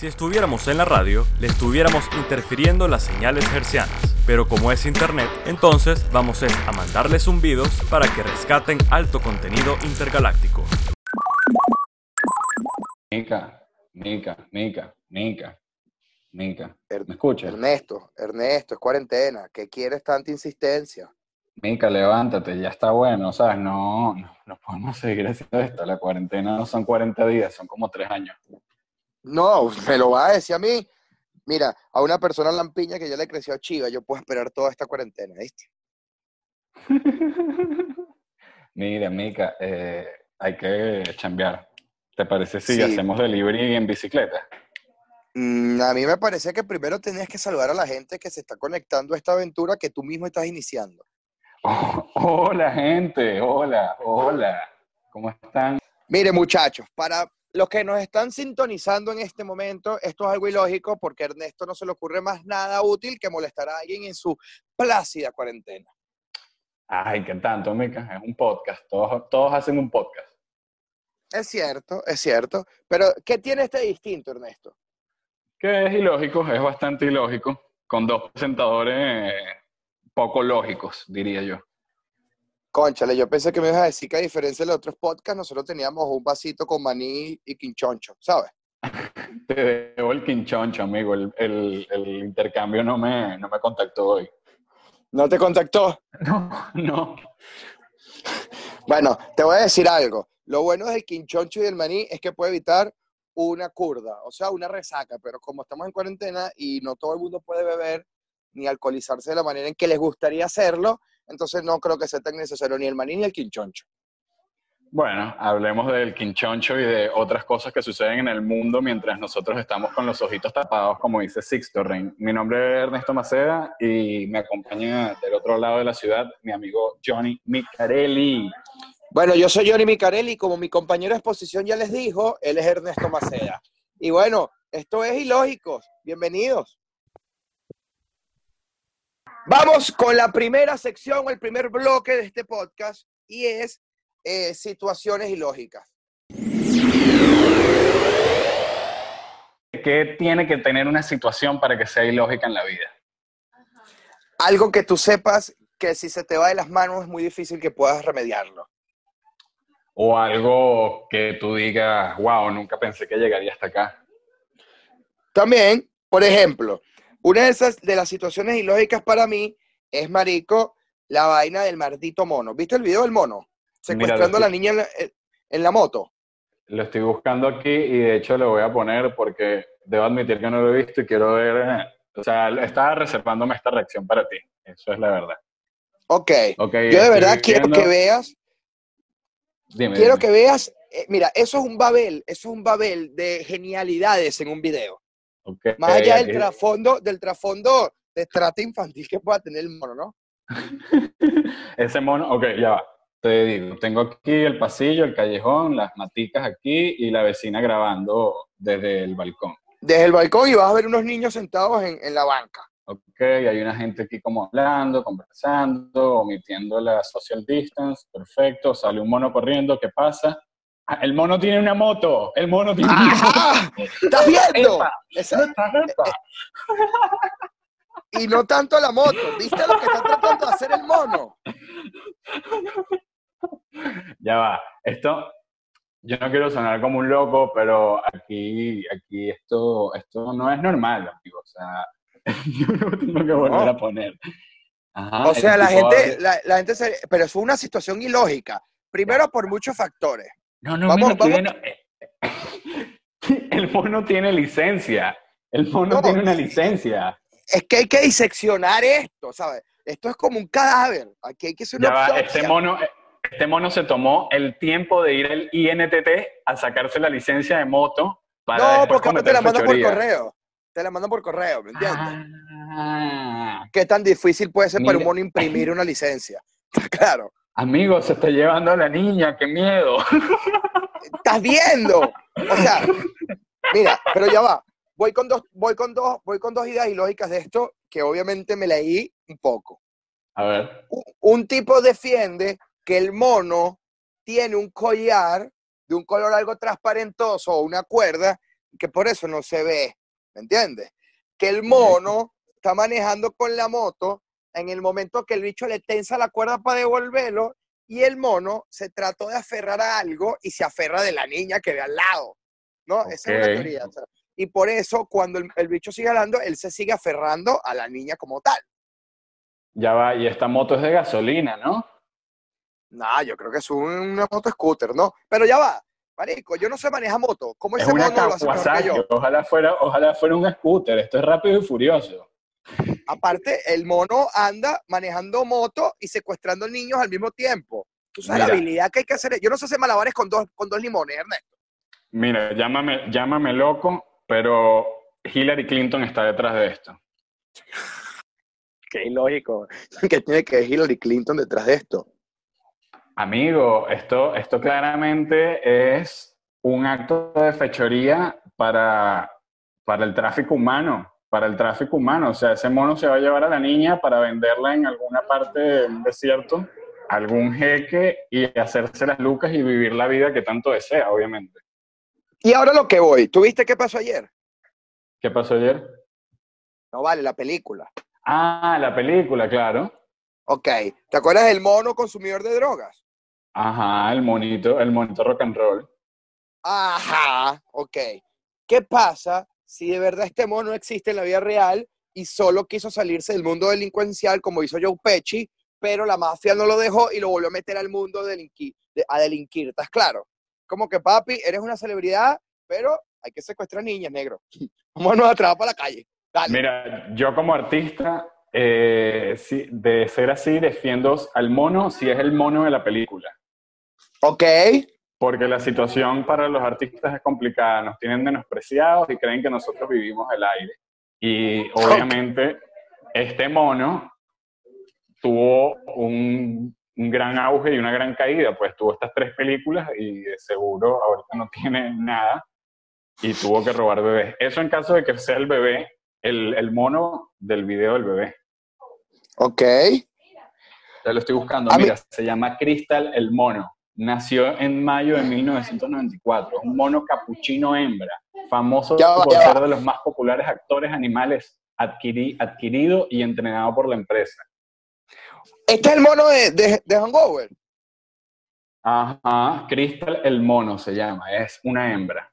Si estuviéramos en la radio, le estuviéramos interfiriendo las señales hercianas. Pero como es internet, entonces vamos a mandarles zumbidos para que rescaten alto contenido intergaláctico. Mica, Mica, Mica, Mica, Mica. ¿Me escuchas? Ernesto, Ernesto, es cuarentena. ¿Qué quieres tanta insistencia? Mica, levántate, ya está bueno, ¿sabes? No, no, no podemos seguir haciendo esto. La cuarentena no son 40 días, son como 3 años. No, me lo va a decir a mí. Mira, a una persona lampiña que ya le creció chiva, yo puedo esperar toda esta cuarentena, ¿viste? Mira, Mica, eh, hay que chambear. ¿Te parece si Sí. hacemos delivery en bicicleta? Mm, a mí me parece que primero tenías que saludar a la gente que se está conectando a esta aventura que tú mismo estás iniciando. Oh, hola, gente, hola, hola. ¿Cómo están? Mire, muchachos, para los que nos están sintonizando en este momento, esto es algo ilógico porque a Ernesto no se le ocurre más nada útil que molestar a alguien en su plácida cuarentena. Ay, ¿qué tanto, Mica? Es un podcast. Todos, todos hacen un podcast. Es cierto, es cierto. Pero, ¿qué tiene este distinto, Ernesto? Que es ilógico, es bastante ilógico, con dos presentadores poco lógicos, diría yo. Conchale, yo pensé que me ibas a decir que a diferencia de los otros podcasts, nosotros teníamos un vasito con maní y quinchoncho, ¿sabes? Te debo el quinchoncho, amigo. El, el- el intercambio no me, no me contactó hoy. ¿No te contactó? No, no. Bueno, te voy a decir algo. Lo bueno del quinchoncho y del maní es que puede evitar una curda, o sea, una resaca, pero como estamos en cuarentena y no todo el mundo puede beber ni alcoholizarse de la manera en que les gustaría hacerlo, entonces no creo que sea tan necesario ni el maní ni el quinchoncho. Bueno, hablemos del quinchoncho y de otras cosas que suceden en el mundo mientras nosotros estamos con los ojitos tapados, como dice Sixto Rein. Mi nombre es Ernesto Maceda y me acompaña del otro lado de la ciudad mi amigo Johnny Micarelli. Bueno, yo soy Johnny Micarelli y como mi compañero de exposición ya les dijo, él es Ernesto Maceda. Y bueno, esto es Ilógicos. Bienvenidos. Vamos con la primera sección, el primer bloque de este podcast y es eh, situaciones ilógicas. ¿Qué tiene que tener una situación para que sea ilógica en la vida? Algo que tú sepas que si se te va de las manos es muy difícil que puedas remediarlo. O algo que tú digas, wow, nunca pensé que llegaría hasta acá. También, por ejemplo, una de esas de las situaciones ilógicas para mí es, marico, la vaina del maldito mono. ¿Viste el video del mono? Secuestrando a la niña en la, en la moto. Lo estoy buscando aquí y de hecho lo voy a poner porque debo admitir que no lo he visto y quiero ver, o sea, estaba reservándome esta reacción para ti. Eso es la verdad. Ok. Ok, Yo de verdad quiero que veas, Dime, quiero dime. que veas, eh, mira, eso es un babel, eso es un babel de genialidades en un video. Ok, Más allá del trasfondo, del trasfondo de trata infantil que pueda tener el mono, ¿no? Ese mono, ok, ya va. Te digo, tengo aquí el pasillo, el callejón, las maticas aquí y la vecina grabando desde el balcón. Desde el balcón y vas a ver unos niños sentados en, en la banca. Ok, hay una gente aquí como hablando, conversando, omitiendo la social distance, perfecto, sale un mono corriendo, ¿qué pasa? Ah, el mono tiene una moto, el mono tiene una moto. ¿Estás viendo? Epa, Esa- epa, epa. y no tanto la moto. ¿Viste lo que está tratando de hacer el mono? Ya va, esto, yo no quiero sonar como un loco, pero aquí, aquí esto, esto no es normal, amigo, o sea, yo lo tengo que volver No. a poner. Ajá, O sea, este la tipo gente, la, la gente se, pero es una situación ilógica. Primero por muchos factores. No, no, Vamos- eh, El mono tiene licencia. El mono No. tiene una licencia. Es que hay que diseccionar esto, ¿sabes? Esto es como un cadáver. Aquí hay que hacer una va, este mono, este mono se tomó el tiempo de ir al INTT a sacarse la licencia de moto para No, porque te la mandan por correo. Te la mandan por correo, ¿me entiendes? Ah, ¿Qué tan difícil puede ser para un mono imprimir una licencia? Claro. Amigo, se está llevando a la niña, qué miedo. ¿Estás viendo? O sea, mira, pero ya va. Voy con dos, voy con dos, voy con dos ideas ilógicas de esto que obviamente me leí un poco. A ver, Un, un tipo defiende que el mono tiene un collar de un color algo transparentoso o una cuerda que por eso no se ve, ¿me entiendes? Que el mono está manejando con la moto en el momento que el bicho le tensa la cuerda para devolverlo y el mono se trató de aferrar a algo y se aferra de la niña que ve al lado, ¿no? Esa es una Ok. teoría. o sea, y por eso, cuando el, el bicho sigue hablando, él se sigue aferrando a la niña como tal. Ya va, y esta moto es de gasolina, ¿no? Nah, yo creo que es un- una moto scooter, ¿no? Pero ya va, marico, yo no sé manejar moto. ¿Cómo Es ese una mono lo hace mejor que Kawasaki. yo? Ojalá fuera, ojalá fuera un scooter. Esto es rápido y furioso. Aparte, el mono anda manejando moto y secuestrando niños al mismo tiempo. Tú sabes la Mira. habilidad que hay que hacer. Yo no sé hacer malabares con dos, con dos limones, Ernesto. Mira, llámame, llámame loco, pero Hillary Clinton está detrás de esto. Qué ilógico. Que tiene que ver Hillary Clinton detrás de esto. Amigo, esto, esto claramente es un acto de fechoría para, para el tráfico humano, para el tráfico humano. O sea, ese mono se va a llevar a la niña para venderla en alguna parte del desierto, a algún jeque y hacerse las lucas y vivir la vida que tanto desea, obviamente. Y ahora lo que voy. ¿Tú viste qué pasó ayer? ¿Qué pasó ayer? No vale, la película. Ah, la película, claro. Ok. ¿Te acuerdas del mono consumidor de drogas? Ajá, el monito, el monito rock and roll. Ajá. Ok. ¿Qué pasa si de verdad este mono existe en la vida real y solo quiso salirse del mundo delincuencial como hizo Joe Pesci, pero la mafia no lo dejó y lo volvió a meter al mundo delinqui- de- a delinquir? ¿Estás claro? Como que, papi, eres una celebridad, pero hay que secuestrar niñas, negro. Vámonos a trabajar para la calle. Dale. Mira, yo como artista, eh, sí, de ser así, defiendo al mono si es el mono de la película. Ok. Porque la situación para los artistas es complicada. Nos tienen menospreciados y creen que nosotros vivimos el aire. Y obviamente, este mono tuvo un, un gran auge y una gran caída. Pues tuvo estas tres películas y de seguro ahorita no tiene nada y tuvo que robar bebés. Eso en caso de que sea el bebé, el, el mono del video del bebé. Ok. Ya lo estoy buscando. A mí- Mira, se llama Crystal el mono. Nació en mayo de 1994. Es un mono capuchino hembra, famoso Ya va, por ser de los más populares actores animales adquiri- adquirido y entrenado por la empresa. Este es el mono de, de, de Hangover. Ajá, Crystal el mono se llama. Es una hembra.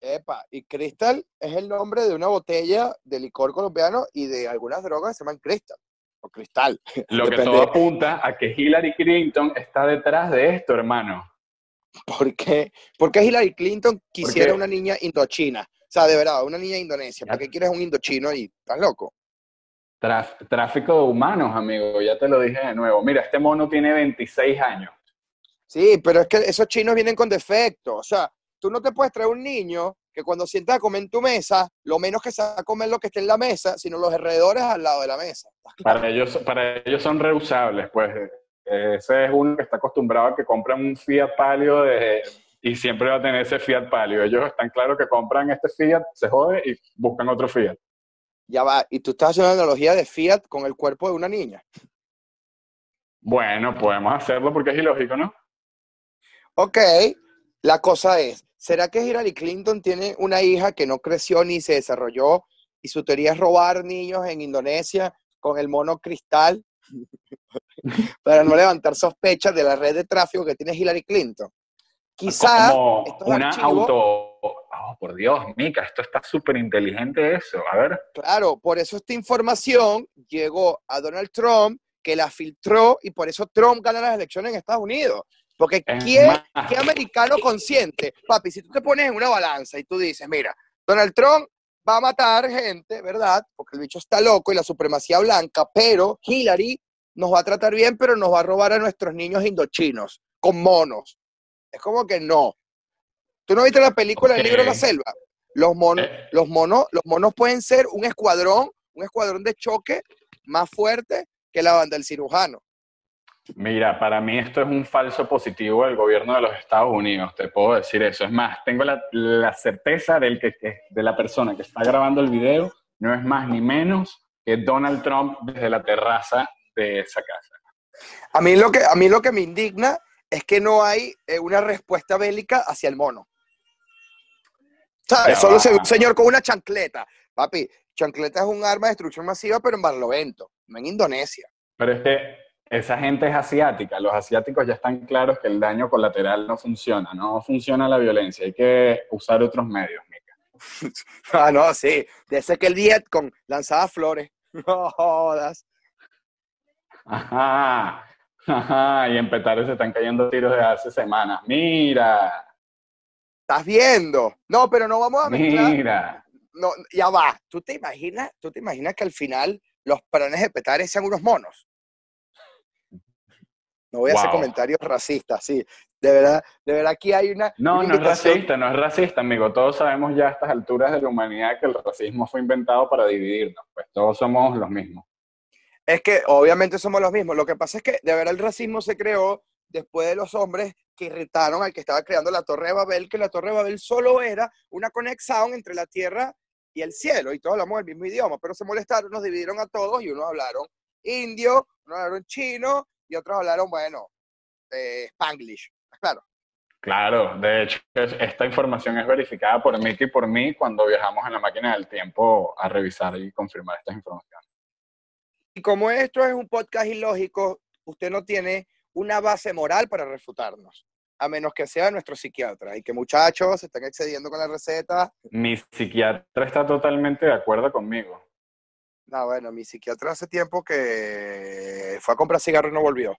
Epa, y Crystal es el nombre de una botella de licor colombiano y de algunas drogas que se llaman Crystal. O Cristal. Lo que todo apunta a que Hillary Clinton está detrás de esto, hermano. ¿Por qué? ¿Por qué Hillary Clinton quisiera una niña indochina? O sea, de verdad, una niña indonesia. ¿Por Ya. qué quieres un indochino y estás loco? Traf- tráfico de humanos, amigo. Ya te lo dije de nuevo. Mira, este mono tiene 26 años. Sí, pero es que esos chinos vienen con defectos. O sea, tú no te puedes traer un niño que cuando sientas a comer en tu mesa, lo menos que se va a comer lo que esté en la mesa, sino los alrededores al lado de la mesa. Para ellos, para ellos son reusables, pues. Ese es uno que está acostumbrado a que compran un Fiat Palio de- y siempre va a tener ese Fiat Palio. Ellos están claros que compran este Fiat, se jode y buscan otro Fiat. Ya va, y tú estás haciendo una analogía de Fiat con el cuerpo de una niña. Bueno, podemos hacerlo porque es ilógico, ¿no? Ok, la cosa es, ¿será que Hillary Clinton tiene una hija que no creció ni se desarrolló y su teoría es robar niños en Indonesia con el mono cristal para no levantar sospechas de la red de tráfico que tiene Hillary Clinton? Quizá Como estos una archivos- auto... Oh, por Dios, Mica, esto está súper inteligente eso. A ver. Claro, por eso esta información llegó a Donald Trump, que la filtró y por eso Trump gana las elecciones en Estados Unidos. Porque ¿quién, ¿qué americano consciente? Papi, si tú te pones en una balanza y tú dices, mira, Donald Trump va a matar gente, ¿verdad? Porque el bicho está loco y la supremacía blanca, pero Hillary nos va a tratar bien, pero nos va a robar a nuestros niños indochinos con monos. Es como que no. ¿Tú no viste la película El libro de la selva? Los monos, Eh. los monos, los monos pueden ser un escuadrón, un escuadrón de choque más fuerte que la banda del cirujano. Mira, para mí esto es un falso positivo del gobierno de los Estados Unidos, te puedo decir eso. Es más, tengo la, la certeza del que, que- de la persona que está grabando el video no es más ni menos que Donald Trump desde la terraza de esa casa. A mí lo que, a mí lo que me indigna es que no hay eh, una respuesta bélica hacia el mono. ¿Sabes? Ya Solo se ve va. un señor con una chancleta. Papi, chancleta es un arma de destrucción masiva, pero en Barlovento, no en Indonesia. Pero es que esa gente es asiática. Los asiáticos ya están claros que el daño colateral no funciona. No funciona la violencia. Hay que usar otros medios, Mica. Ah, no, sí. De ese que el Vietcong lanzaba flores. No jodas. Ajá. Ajá. Y en Petare se están cayendo tiros de hace semanas. Mira. ¿Estás viendo? No, pero no vamos a mezclar. Mira. No, ya va. ¿Tú te imaginas, tú te imaginas que al final los planes de Petare sean unos monos? No voy a hacer comentarios racistas, sí. De verdad, de verdad aquí hay una. No, una no es racista, no es racista, amigo. Todos sabemos ya a estas alturas de la humanidad que el racismo fue inventado para dividirnos. Pues todos somos los mismos. Es que obviamente somos los mismos. Lo que pasa es que de verdad el racismo se creó después de los hombres que irritaron al que estaba creando la Torre de Babel, que la Torre de Babel solo era una conexión entre la tierra y el cielo, y todos hablamos el mismo idioma, pero se molestaron, nos dividieron a todos y unos hablaron indio, unos hablaron chino y otros hablaron, bueno, eh, spanglish. Claro. Claro, de hecho, es- esta información es verificada por Mickey y por mí cuando viajamos en la máquina del tiempo a revisar y confirmar estas informaciones. Y como esto es un podcast ilógico, usted no tiene una base moral para refutarnos, a menos que sea nuestro psiquiatra. Y que muchachos se están excediendo con la receta. Mi psiquiatra está totalmente de acuerdo conmigo. No, bueno, mi psiquiatra hace tiempo que fue a comprar cigarros y no volvió.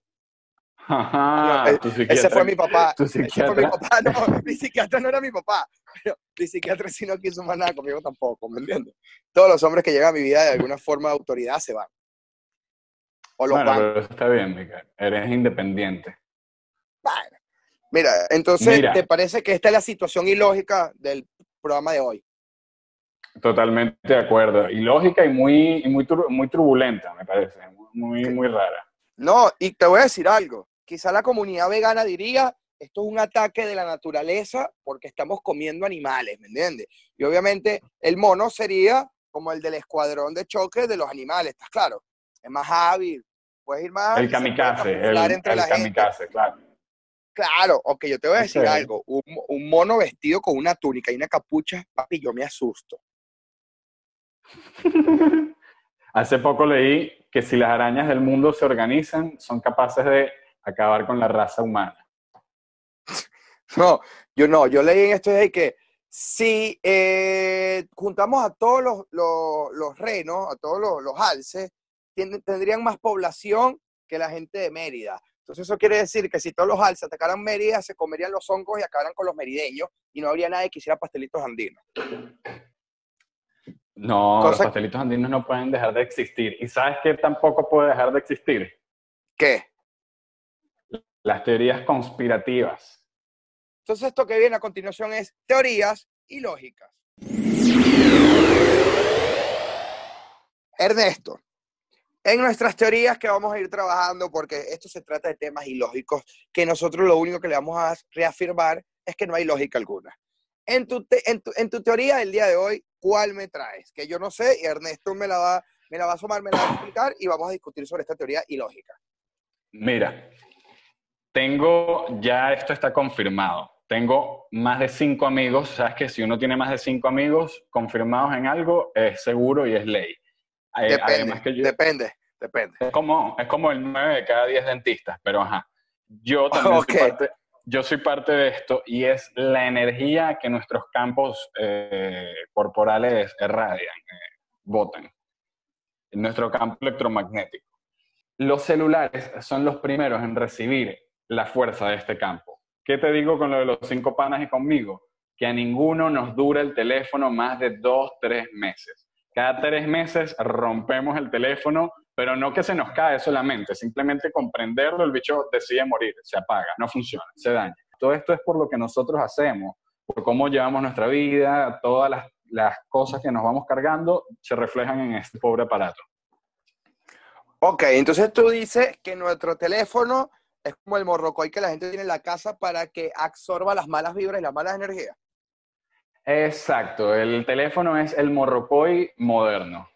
Ajá, No, tu Ese fue mi papá. Ese fue mi psiquiatra. papá. No, mi psiquiatra no era mi papá. Pero mi psiquiatra sí no quiso más nada conmigo tampoco, ¿me entiendes? Todos los hombres que llegan a mi vida de alguna forma de autoridad se van. O los Bueno, van. pero está bien, Mica. Eres independiente. Bueno, mira, entonces, Mira. ¿te parece que esta es la situación ilógica del programa de hoy? Totalmente de acuerdo. Y lógica y muy, y muy, muy turbulenta, me parece. Muy, muy rara. No, y te voy a decir algo. Quizá la comunidad vegana diría, esto es un ataque de la naturaleza porque estamos comiendo animales, ¿me entiendes? Y obviamente el mono sería como el del escuadrón de choque de los animales, ¿estás claro? Es más hábil, puedes ir más... El kamikaze, el, entre el la gente. kamikaze, claro. Claro, ok, yo te voy a decir algo. Un, un mono vestido con una túnica y una capucha, papi, yo me asusto. Hace poco leí que si las arañas del mundo se organizan, son capaces de acabar con la raza humana. No, yo no, yo leí en esto de que si eh, juntamos a todos los, los, renos, a todos los, los alces, tendrían más población que la gente de Mérida. Entonces eso quiere decir que si todos los alces atacaran Mérida, se comerían los hongos y acabaran con los merideños y no habría nadie que hiciera pastelitos andinos. No, Cosa- los pastelitos andinos no pueden dejar de existir. ¿Y sabes qué tampoco puede dejar de existir? ¿Qué? Las teorías conspirativas. Entonces esto que viene a continuación es teorías ilógicas. Ernesto, en nuestras teorías que vamos a ir trabajando, porque esto se trata de temas ilógicos, que nosotros lo único que le vamos a reafirmar es que no hay lógica alguna. En tu, te- en tu, en tu teoría del día de hoy, ¿cuál me traes? Que yo no sé y Ernesto me la va, me la va a asomar, me la va a explicar y vamos a discutir sobre esta teoría ilógica. Mira, tengo, ya esto está confirmado. Tengo más de cinco amigos. Sabes que si uno tiene más de cinco amigos confirmados en algo, es seguro y es ley. Eh, Depende, además que yo, depende, depende. es como, es como el 9 de cada 10 dentistas, pero ajá. Yo también soy, parte, yo soy parte de esto y es la energía que nuestros campos eh, corporales irradian, eh, botan. Nuestro campo electromagnético. Los celulares son los primeros en recibir la fuerza de este campo. ¿Qué te digo con lo de los cinco panas y conmigo? Que a ninguno nos dura el teléfono más de dos, tres meses. Cada tres meses rompemos el teléfono, pero no que se nos cae solamente, simplemente comprenderlo, el bicho decide morir, se apaga, no funciona, se daña. Todo esto es por lo que nosotros hacemos, por cómo llevamos nuestra vida, todas las, las cosas que nos vamos cargando se reflejan en este pobre aparato. Ok, entonces tú dices que nuestro teléfono es como el morrocoy que la gente tiene en la casa para que absorba las malas vibras y las malas energías. Exacto, el teléfono es el morrocoy moderno.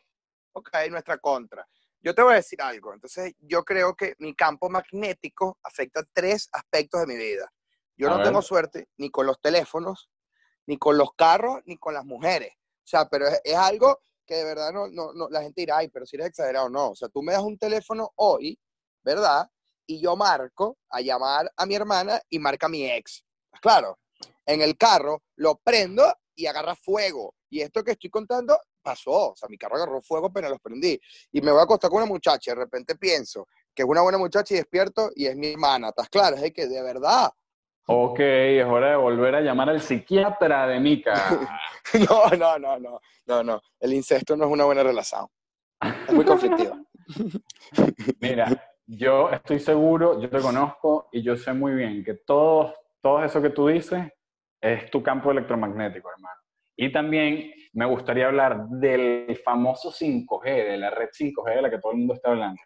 Ok, nuestra contra. Yo te voy a decir algo. Entonces, yo creo que mi campo magnético afecta tres aspectos de mi vida. Yo A no ver. tengo suerte ni con los teléfonos, ni con los carros, ni con las mujeres. O sea, pero es, es algo que de verdad no, no, no, la gente dirá, ay, pero si eres exagerado, no. O sea, tú me das un teléfono hoy, ¿verdad? Y yo marco a llamar a mi hermana y marca a mi ex. Claro, en el carro lo prendo y agarra fuego. Y esto que estoy contando pasó. O sea, mi carro agarró fuego apenas los prendí. Y me voy a acostar con una muchacha. De repente pienso que es una buena muchacha y despierto y es mi hermana. ¿Estás claro? Es que de verdad. Ok, es hora de volver a llamar al psiquiatra de Mica. no, no, no, no, no, no. El incesto no es una buena relación. Es muy conflictiva. Mira, yo estoy seguro, yo te conozco y yo sé muy bien que todo, todo eso que tú dices es tu campo electromagnético, hermano. Y también me gustaría hablar del famoso 5G, de la red 5G de la que todo el mundo está hablando.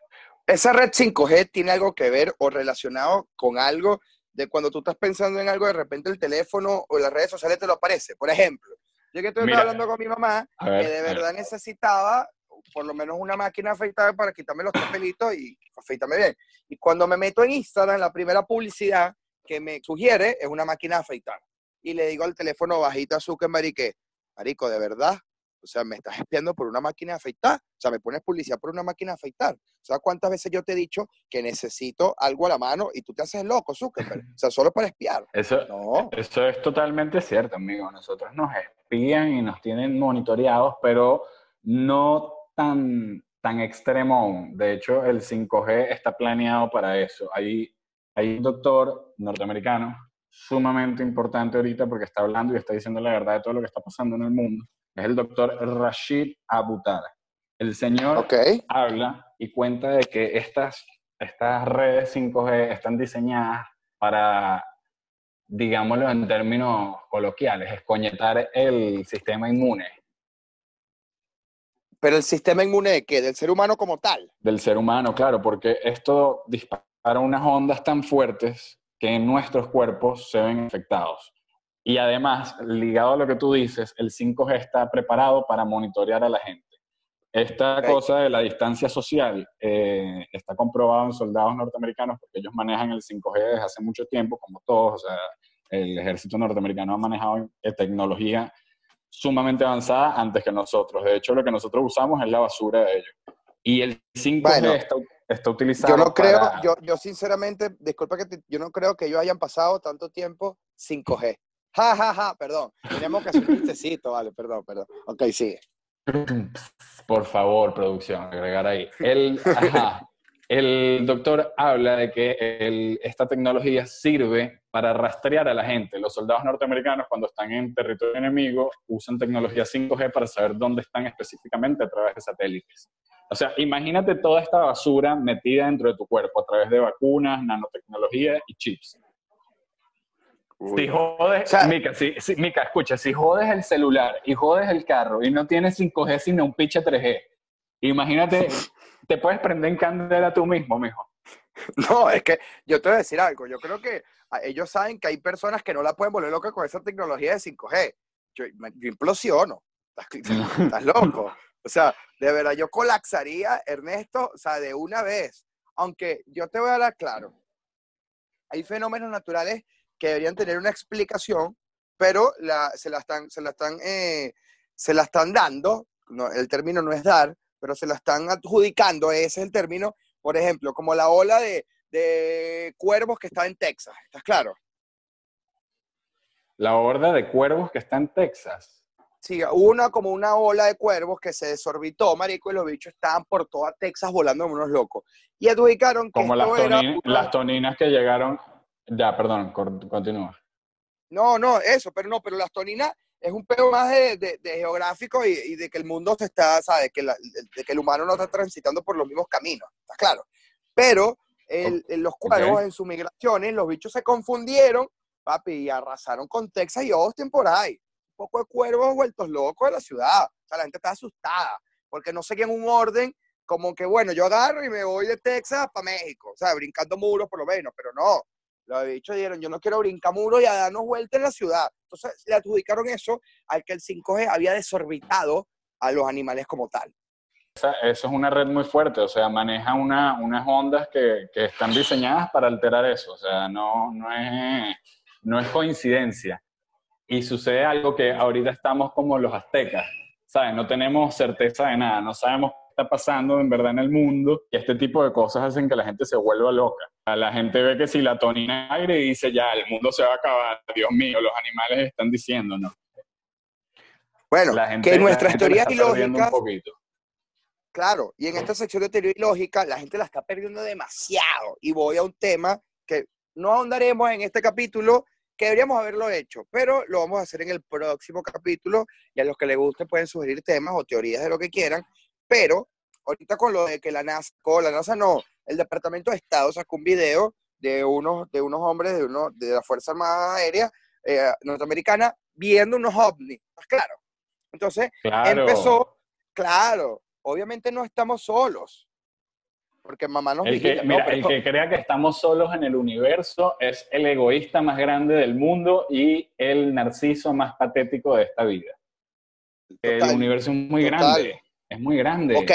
Esa red 5G tiene algo que ver o relacionado con algo de cuando tú estás pensando en algo, de repente el teléfono o las redes sociales te lo aparece. Por ejemplo, yo que estoy hablando con mi mamá, que de verdad necesitaba por lo menos una máquina afeitada para quitarme los pelitos y afeitarme bien. Y cuando me meto en Instagram, la primera publicidad que me sugiere es una máquina afeitada. Y le digo al teléfono bajito a Zuckerberg que, marico, de verdad, o sea, me estás espiando por una máquina de afeitar. O sea, me pones publicidad por una máquina de afeitar. O sea, ¿cuántas veces yo te he dicho que necesito algo a la mano y tú te haces loco, Zuckerberg? O sea, solo para espiar. Eso, no. eso es totalmente cierto, amigo. Nosotros nos espían y nos tienen monitoreados, pero no tan, tan extremo aún. De hecho, el 5G está planeado para eso. Hay, hay un doctor norteamericano sumamente importante ahorita porque está hablando y está diciendo la verdad de todo lo que está pasando en el mundo es el doctor Rashid Abutara. El señor habla y cuenta de que estas, estas redes 5G están diseñadas para, digámoslo en términos coloquiales, escoñetar el sistema inmune. Pero el sistema inmune de qué? ¿Del ser humano como tal? Del ser humano, claro, porque esto dispara unas ondas tan fuertes que nuestros cuerpos se ven afectados. Y además, ligado a lo que tú dices, el 5G está preparado para monitorear a la gente. Esta cosa de la distancia social eh, está comprobado en soldados norteamericanos porque ellos manejan el 5G desde hace mucho tiempo, como todos. O sea, el ejército norteamericano ha manejado eh, tecnología sumamente avanzada antes que nosotros. De hecho, lo que nosotros usamos es la basura de ellos. Y el 5G está, está, utilizado. Yo no creo, yo, yo sinceramente, disculpa que yo no creo que ellos hayan pasado tanto tiempo 5G. Ja, ja, ja, perdón. Tenemos que hacer un chistecito, vale, perdón, perdón. Ok, sigue. Por favor, producción, agregar ahí. El, ajá, el doctor habla de que esta tecnología sirve para rastrear a la gente. Los soldados norteamericanos, cuando están en territorio enemigo, usan tecnología 5G para saber dónde están específicamente a través de satélites. O sea, imagínate toda esta basura metida dentro de tu cuerpo a través de vacunas, nanotecnología y chips. Si jodes, Mica, escucha, si jodes el celular y jodes el carro y no tienes 5G sino un pinche 3G, imagínate, te puedes prender en candela tú mismo, mijo. No, es que yo te voy a decir algo. Yo creo que ellos saben que hay personas que no la pueden volver loca con esa tecnología de 5G. Yo, implosiono. ¿Estás, estás loco. O sea, de verdad, yo colapsaría, Ernesto, o sea, de una vez. Aunque yo te voy a dar claro, hay fenómenos naturales que deberían tener una explicación, pero la, se, la están, se, la están, eh, se la están dando, no, el término no es dar, pero se la están adjudicando, ese es el término, por ejemplo, como la ola de, de cuervos que está en Texas, ¿estás claro? La horda de cuervos que está en Texas. Sí, una, como una ola de cuervos que se desorbitó, marico, y los bichos estaban por toda Texas volando como unos locos. Y adjudicaron que como las, las toninas que llegaron ya, perdón, continúa. No, no, eso, pero no, pero las toninas es un pedo más de, geográfico y, de que el mundo se está, ¿sabes? Que de que el humano no está transitando por los mismos caminos, está claro. Pero los cuervos en sus migraciones, los bichos se confundieron, papi, y arrasaron con Texas y Austin por ahí. Un poco de cuervos vueltos locos de la ciudad. O sea, la gente está asustada porque no seguían un orden como que, bueno, yo agarro y me voy de Texas para México, o sea, brincando muros por lo menos, pero no los dicho dijeron, yo no quiero brincar muro y a darnos vuelta en la ciudad. Entonces le adjudicaron eso al que el 5G había desorbitado a los animales como tal. Eso es una red muy fuerte, o sea, maneja una, unas ondas que, que, están diseñadas para alterar eso, o sea, no, no, es, no es coincidencia. y sucede algo que ahorita estamos como los aztecas, ¿sabes? No tenemos certeza de nada, no sabemos está pasando en verdad en el mundo y este tipo de cosas hacen que la gente se vuelva loca. La gente ve que si la tonina aire y dice ya, el mundo se va a acabar, Dios mío, los animales están diciendo, ¿no? Bueno, La gente, que nuestras teorías ilógicas, claro, y en esta sección de teoría ilógica, la gente la está perdiendo demasiado. Y voy a un tema que no ahondaremos en este capítulo, que deberíamos haberlo hecho, pero lo vamos a hacer en el próximo capítulo. Y a los que les guste pueden sugerir temas o teorías de lo que quieran. Pero ahorita con lo de que la NASA, con la NASA no, el Departamento de Estado sacó un video de unos, de unos hombres de, uno, de la Fuerza Armada Aérea eh, norteamericana viendo unos ovnis. ¿Estás claro? Entonces, Claro. empezó, claro, obviamente no estamos solos. Porque mamá nos El que, vigila, ¿no? mira, Pero- el que crea que estamos solos en el universo es el egoísta más grande del mundo y el narciso más patético de esta vida. El Total, universo es muy total. grande. Es muy grande. Ok,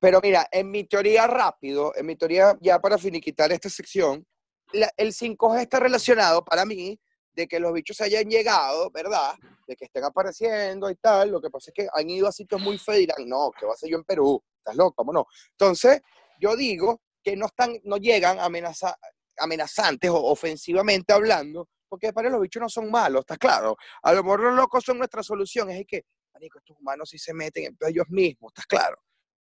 pero mira, en mi teoría rápido, en mi teoría ya para finiquitar esta sección, el 5G está relacionado para mí de que los bichos hayan llegado, ¿verdad? De que estén apareciendo y tal. Lo que pasa es que han ido a sitios muy feos y dirán, no, ¿qué va a hacer yo en Perú? ¿Estás loco? ¿Cómo no? Entonces, yo digo que no, están, no llegan amenaza, amenazantes o ofensivamente hablando, porque para los bichos no son malos, ¿estás claro? A lo mejor los locos son nuestra solución, es que, marico, estos humanos sí se meten en ellos mismos, ¿estás claro?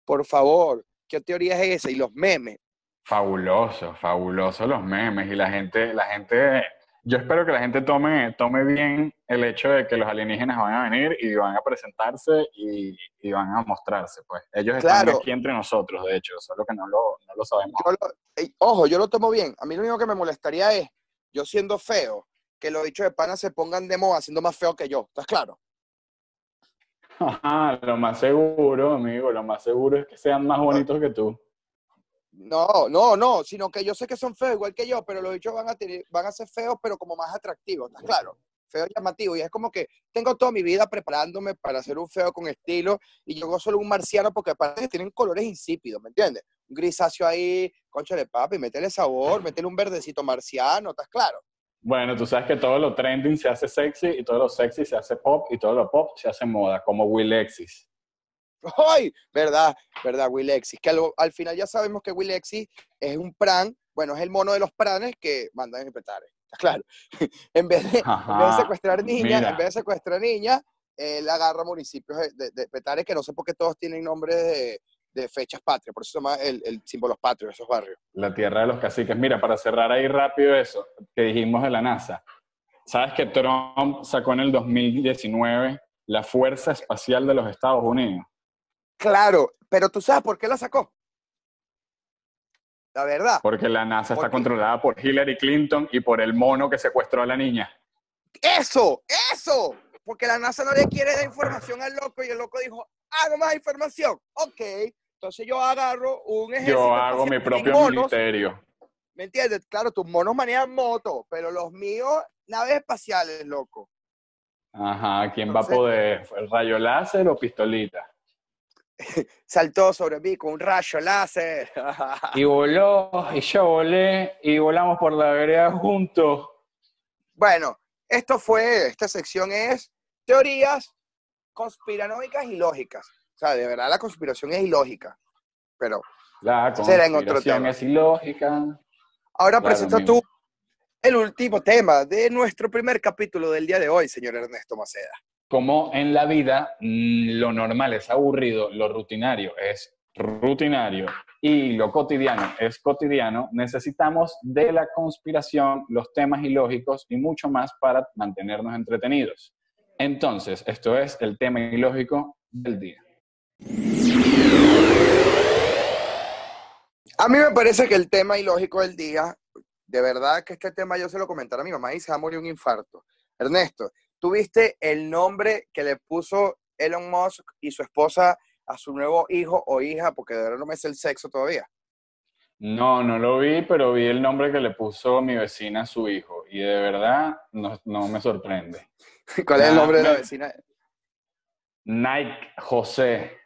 Por favor, ¿qué teoría es esa? Y los memes. Fabuloso, fabuloso los memes y la gente, la gente, yo espero que la gente tome, tome bien el hecho de que los alienígenas van a venir y van a presentarse y, y van a mostrarse, pues. Ellos están aquí entre nosotros, de hecho, solo que no lo, no lo sabemos. Yo lo- ey, ojo, yo lo tomo bien. A mí lo único que me molestaría es, yo siendo feo, que los bichos de pana se pongan de moda siendo más feo que yo, ¿estás claro? Ajá, lo más seguro, amigo, lo más seguro es que sean más bonitos que tú. No, no, no, sino que yo sé que son feos igual que yo, pero los bichos van a, tener, van a ser feos, pero como más atractivos, ¿estás claro? Feo llamativo. Y es como que tengo toda mi vida preparándome para hacer un feo con estilo y yo solo un marciano porque que tienen colores insípidos, ¿me entiendes? Un grisáceo ahí, concha de papi, métele sabor, métele un verdecito marciano, ¿estás claro? Bueno, tú sabes que todo lo trending se hace sexy y todo lo sexy se hace pop y todo lo pop se hace moda, como Willexis. ¡Ay! ¿Verdad? ¿Verdad? Willexis. Que al, al final ya sabemos que Willexis es un pran, bueno, es el mono de los pranes que mandan petares. ¿Está claro? en, vez de, en vez de secuestrar niñas, mira. en vez de secuestrar niñas, él agarra municipios de, de- de petares que no sé por qué todos tienen nombres de, de fechas patrias, por eso se llama el, el símbolo patrio de esos barrios. La tierra de los caciques. Mira, para cerrar ahí rápido eso que dijimos de la NASA. ¿Sabes que Trump sacó en el 2019 la Fuerza Espacial de los Estados Unidos? Claro, pero tú sabes por qué la sacó. La verdad. Porque la NASA está controlada por Hillary Clinton y por el mono que secuestró a la niña. Eso, eso. Porque la NASA no le quiere dar información al loco y el loco dijo, hago más información. Ok, entonces yo agarro un ejército. Yo hago mi propio monos, ministerio. ¿Me entiendes? Claro, tus monos manejan moto, pero los míos, naves espaciales, loco. Ajá, ¿quién va a poder? ¿El rayo láser o pistolita? Saltó sobre mí con un rayo láser. Y voló, y yo volé, y volamos por la vereda juntos. bueno, esto fue, esta sección es teorías conspiranoicas y lógicas. O sea, de verdad la conspiración es ilógica. Pero La Será en otro conspiración tema. es ilógica. ahora Claro, presenta tú el último tema de nuestro primer capítulo del día de hoy, señor Ernesto Maceda. Como en la vida mm, lo normal es aburrido, lo rutinario es rutinario y lo cotidiano es cotidiano, necesitamos de la conspiración, los temas ilógicos y mucho más para mantenernos entretenidos. Entonces, esto es el tema ilógico del día. A mí me parece que el tema ilógico del día, de verdad que este tema yo se lo comentara a mi mamá y se va a morir un infarto. Ernesto, ¿tú viste el nombre que le puso Elon Musk y su esposa a su nuevo hijo o hija? Porque de verdad no me sé el sexo todavía. No, no lo vi, pero vi el nombre que le puso mi vecina a su hijo y de verdad no, no me sorprende. ¿Cuál es el nombre de la vecina? Nike José,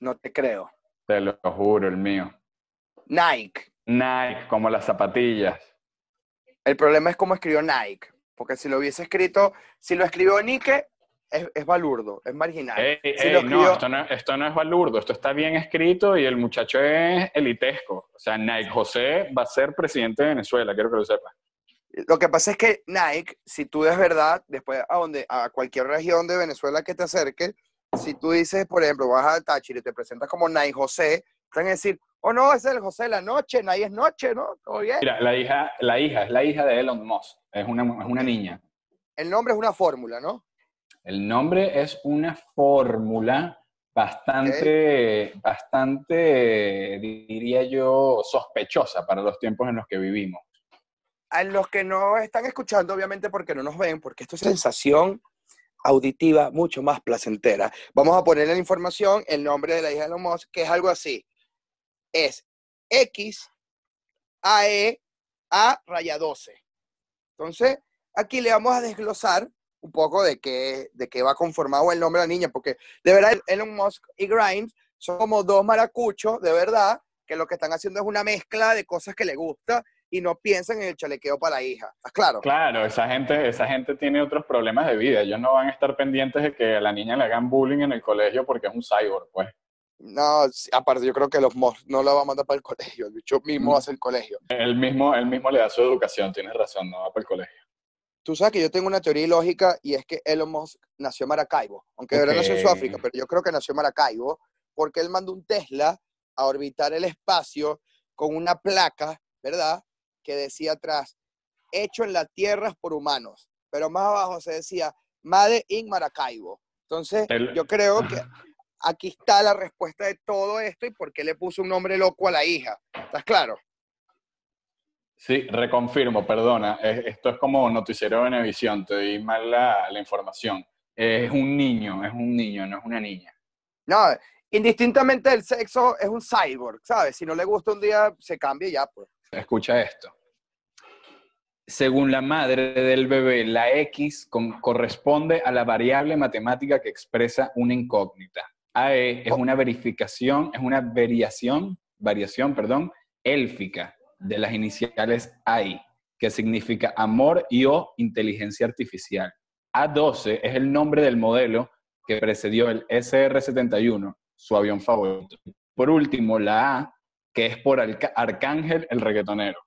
No te creo. te lo juro, el mío. Nike. Nike, como las zapatillas. El problema es cómo escribió Nike. porque si lo hubiese escrito, si lo escribió Nike, es, es balurdo, es marginal. Ey, Si ey, no, esto no, esto no es balurdo, esto está bien escrito y el muchacho es elitesco. O sea, Nike José va a ser presidente de Venezuela, quiero que lo sepas. Lo que pasa es que Nike, si tú de verdad, después a, donde, a cualquier región de Venezuela que te acerque, si tú dices, por ejemplo, vas a Táchira y te presentas como Nike José, te van a decir, oh no, ese es el José de la noche, Nike es noche, ¿no? Todo bien. Mira, la hija, la hija es la hija de Elon Musk, es una, es una niña. El nombre es una fórmula, ¿no? El nombre es una fórmula bastante, bastante, diría yo, sospechosa para los tiempos en los que vivimos. A los que no están escuchando, obviamente porque no nos ven, porque esto es sensación auditiva mucho más placentera. Vamos a poner en la información el nombre de la hija de Elon Musk, que es algo así. Es X A E A raya 12. Entonces, aquí le vamos a desglosar un poco de qué, de qué va conformado el nombre de la niña, porque de verdad Elon Musk y Grimes son como dos maracuchos, de verdad, que lo que están haciendo es una mezcla de cosas que le gusta y no piensan en el chalequeo para la hija. ¿Estás claro? Claro, esa gente, esa gente tiene otros problemas de vida. Ellos no van a estar pendientes de que a la niña le hagan bullying en el colegio porque es un cyborg, pues. No, aparte yo creo que los Musk no la va a mandar para el colegio, el bicho mismo Mm. hace el colegio. Él mismo, él mismo le da su educación, tienes razón, no va para el colegio. Tú sabes que yo tengo una teoría ilógica y es que Elon Musk nació en Maracaibo, aunque de verdad nació en. Sudáfrica, pero yo creo que nació en Maracaibo porque él mandó un Tesla a orbitar el espacio con una placa, ¿verdad? Que decía atrás, hecho en la Tierra por humanos, pero más abajo se decía, Made in Maracaibo. Entonces, El- yo creo que aquí está la respuesta de todo esto y por qué le puso un nombre loco a la hija. ¿Estás claro? Sí, reconfirmo, perdona. es- Esto es como noticiero de Venevisión, te di mal la, la información. Es un niño, es un niño, no es una niña. No, indistintamente del sexo, es un cyborg, ¿sabes? Si no le gusta un día, se cambia y ya, pues. Escucha esto. Según la madre del bebé, la X corresponde a la variable matemática que expresa una incógnita. AE es una verificación, es una variación, variación, perdón, élfica de las iniciales AI, que significa amor y o inteligencia artificial. A12 es el nombre del modelo que precedió el SR-71, su avión favorito. Por último, la A, que es por Arcángel el reggaetonero.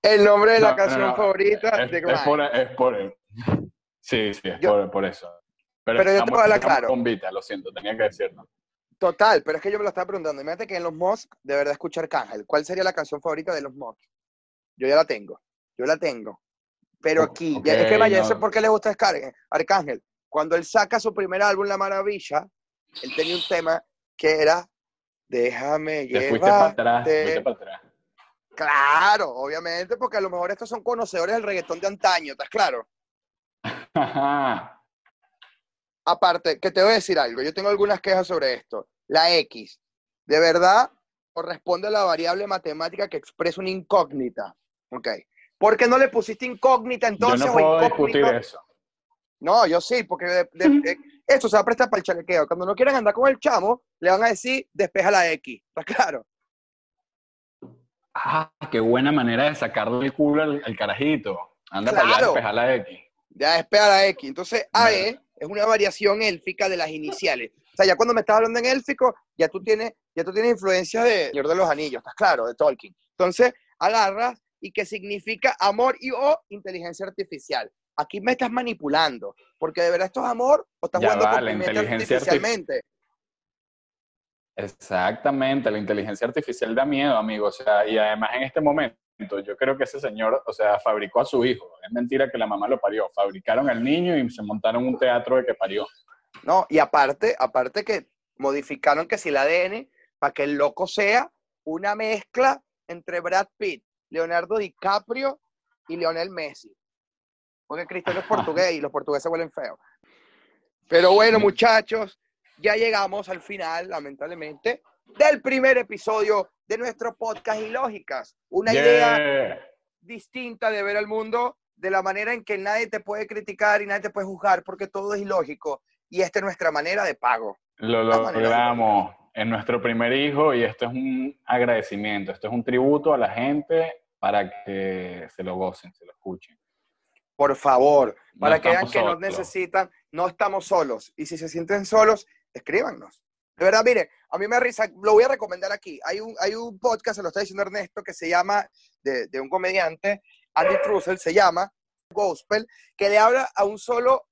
El nombre de la No, canción no, no, favorita Es, de es Grime. por, es por- Sí, sí, es Yo- por, por eso. Pero, Pero yo te a hablar claro. con Vita, lo siento, tenía que decirlo. Total, pero es que yo me lo estaba preguntando. Imagínate que en los Musk, de verdad, escuchar Arcángel. ¿Cuál sería la canción favorita de los Musk? Yo ya la tengo. Yo la tengo. Pero aquí, ya- es que vaya, eso es porque le gusta Scar- Arcángel. Cuando él saca su primer álbum, La Maravilla, él tenía un tema que era Déjame Te fuiste para atrás, te fuiste para atrás. Claro, obviamente, porque a lo mejor estos son conocedores del reggaetón de antaño, ¿estás claro? Aparte, que te voy a decir algo, yo tengo algunas quejas sobre esto. La X, de verdad, corresponde a la variable matemática que expresa una incógnita. Ok. ¿Por qué no le pusiste incógnita Yo entonces no o puedo discutir eso. No, yo sí, porque de- de- de- esto se va a prestar para el chalequeo. Cuando no quieran andar con el chamo, le van a decir, despeja la X. ¿Está claro? Ah, qué buena manera de sacarle el culo al, al carajito. Anda para allá a Claro. despejar la X. Ya despeja la X. Entonces, AE es una variación élfica de las iniciales. O sea, ya cuando me estás hablando en élfico, ya tú tienes, ya tú tienes influencia de Señor de los Anillos, ¿estás claro? De Tolkien. Entonces, agarras y que significa amor y o inteligencia artificial. Aquí me estás manipulando, porque de verdad esto es amor o estás Ya jugando va, con la inteligencia artif- artificialmente. Exactamente, la inteligencia artificial da miedo, amigo. O sea, y además en este momento, yo creo que ese señor, o sea, fabricó a su hijo. Es mentira que la mamá lo parió. Fabricaron al niño y se montaron un teatro de que parió. No, y aparte, aparte que modificaron que si el ADN para que el loco sea una mezcla entre Brad Pitt, Leonardo DiCaprio y Lionel Messi. Porque Cristiano es portugués y los portugueses huelen feo. Pero bueno, muchachos, ya llegamos al final, lamentablemente, del primer episodio de nuestro podcast Ilógicas. Una idea distinta de ver al mundo, de la manera en que nadie te puede criticar y nadie te puede juzgar porque todo es ilógico. Y esta es nuestra manera de pago. Lo logramos en nuestro primer hijo y esto es un agradecimiento, esto es un tributo a la gente para que se lo gocen, se lo escuchen. Por favor, No para que vean que nos necesitan, no estamos solos. Y si se sienten solos, escríbanos. De verdad, mire, a mí me da risa, lo voy a recomendar aquí. Hay un, hay un podcast, se lo está diciendo Ernesto, que se llama, de, de un comediante, Andy Trussell, se llama Gospel, que le habla a un solo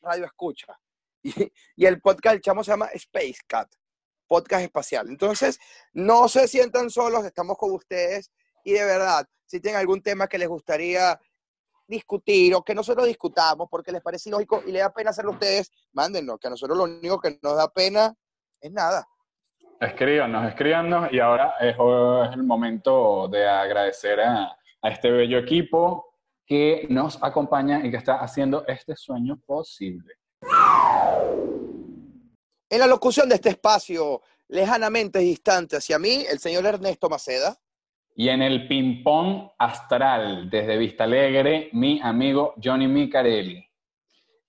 radio escucha. Y, y el podcast del chamo se llama Space Cat, podcast espacial. Entonces, no se sientan solos, estamos con ustedes. Y de verdad, si tienen algún tema que les gustaría discutir o que nosotros discutamos porque les parece ilógico y les da pena hacerlo a ustedes, mándennos, que a nosotros lo único que nos da pena es nada. Escríbanos, escríbanos y ahora es, es el momento de agradecer a, a este bello equipo que nos acompaña y que está haciendo este sueño posible. En la locución de este espacio, lejanamente distante hacia mí, el señor Ernesto Maceda. Y en el ping-pong astral desde Vista Alegre, mi amigo Johnny Micarelli.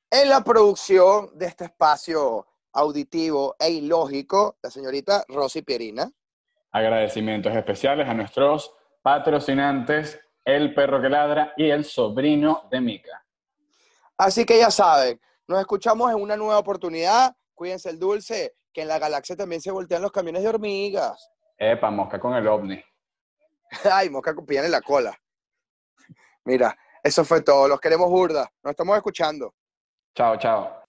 En la producción de este espacio auditivo e ilógico, la señorita Rosy Pierina. Agradecimientos especiales a nuestros patrocinantes, El Perro que Ladra y El Sobrino de Mica. Así que ya saben, nos escuchamos en una nueva oportunidad. Cuídense el dulce, que en la galaxia también se voltean los camiones de hormigas. Epa, mosca con el ovni. Ay, mosca con en la cola. Mira, eso fue todo. Los queremos burda. Nos estamos escuchando. Chao, chao.